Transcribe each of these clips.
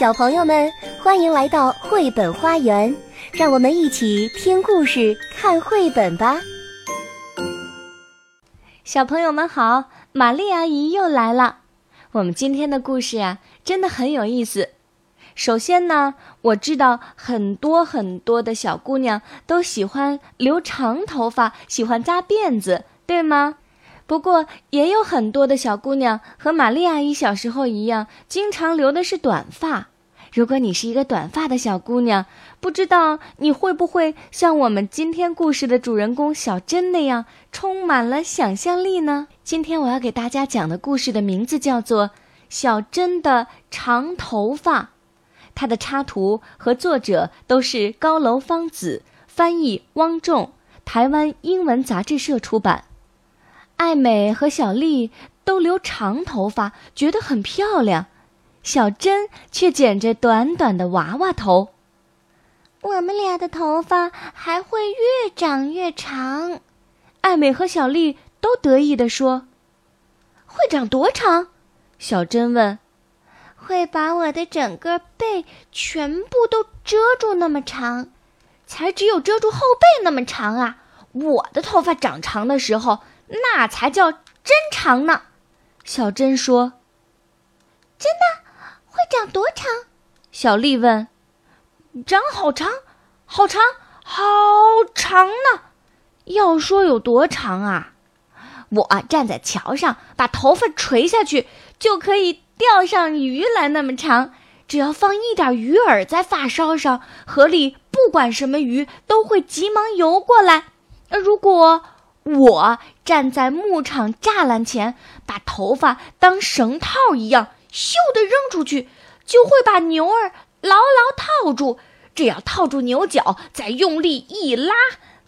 小朋友们，欢迎来到绘本花园，让我们一起听故事、看绘本吧。小朋友们好，玛丽阿姨又来了。我们今天的故事呀，真的很有意思。首先呢，我知道很多很多的小姑娘都喜欢留长头发，喜欢扎辫子，对吗？不过也有很多的小姑娘和玛丽阿姨小时候一样，经常留的是短发。如果你是一个短发的小姑娘，不知道你会不会像我们今天故事的主人公小珍那样，充满了想象力呢？今天我要给大家讲的故事的名字叫做《小珍的长头发》，它的插图和作者都是高楼芳子，翻译汪仲，台湾英文杂志社出版。艾美和小丽都留长头发，觉得很漂亮。小珍却剪着短短的娃娃头。我们俩的头发还会越长越长。艾美和小丽都得意地说：“会长多长？”小珍问。“会把我的整个背全部都遮住那么长，才只有遮住后背那么长啊！我的头发长长的时候。”那才叫真长呢，小珍说。真的会长多长？小丽问。长好长，好长，好长呢。要说有多长啊？我站在桥上，把头发垂下去，就可以钓上鱼来那么长。只要放一点鱼饵在发梢上，河里不管什么鱼都会急忙游过来。如果我站在牧场栅栏前，把头发当绳套一样，咻的扔出去，就会把牛儿牢牢套住。只要套住牛角，再用力一拉，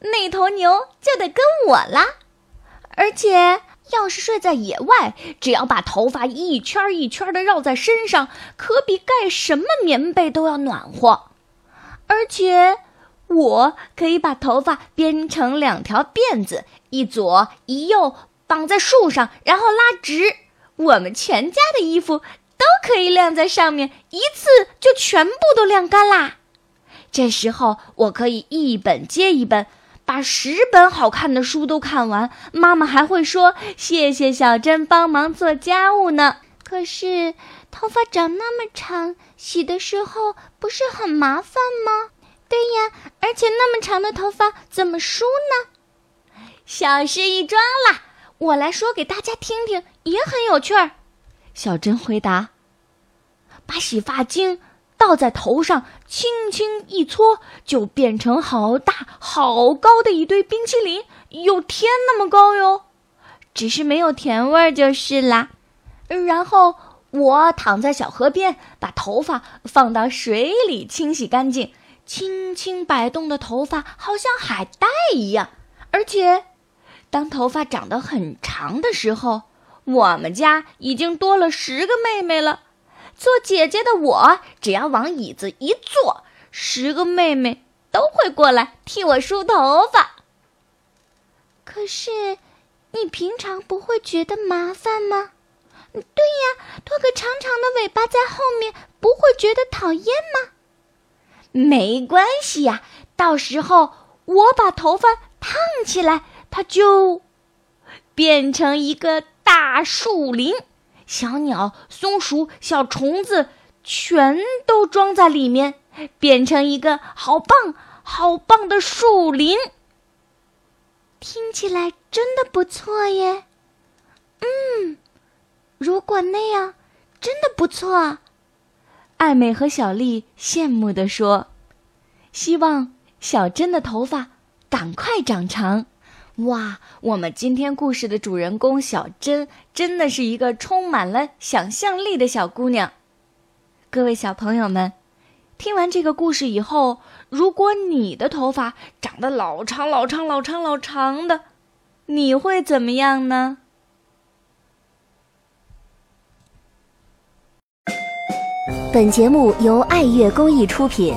那头牛就得跟我啦。而且，要是睡在野外，只要把头发一圈一圈的绕在身上，可比盖什么棉被都要暖和。而且。我可以把头发编成两条辫子，一左一右绑在树上，然后拉直。我们全家的衣服都可以晾在上面，一次就全部都晾干啦。这时候我可以一本接一本，把十本好看的书都看完。妈妈还会说：“谢谢小珍帮忙做家务呢。”可是头发长那么长，洗的时候不是很麻烦吗？对呀，而且那么长的头发怎么梳呢？小事一桩啦，我来说给大家听听，也很有趣儿。小珍回答：“把洗发精倒在头上，轻轻一搓，就变成好大好高的一堆冰淇淋，有天那么高哟。只是没有甜味儿就是啦。然后我躺在小河边，把头发放到水里清洗干净。”轻轻摆动的头发好像海带一样，而且，当头发长得很长的时候，我们家已经多了十个妹妹了。做姐姐的我，只要往椅子一坐，十个妹妹都会过来替我梳头发。可是，你平常不会觉得麻烦吗？对呀，拖个长长的尾巴在后面，不会觉得讨厌吗？没关系呀，到时候我把头发烫起来，它就变成一个大树林，小鸟、松鼠、小虫子全都装在里面，变成一个好棒、好棒的树林。听起来真的不错耶。嗯，如果那样，真的不错。艾美和小丽羡慕地说：“希望小珍的头发赶快长长。”哇，我们今天故事的主人公小珍真的是一个充满了想象力的小姑娘。各位小朋友们，听完这个故事以后，如果你的头发长得老长、老长、老长、老长的，你会怎么样呢？本节目由爱乐公益出品。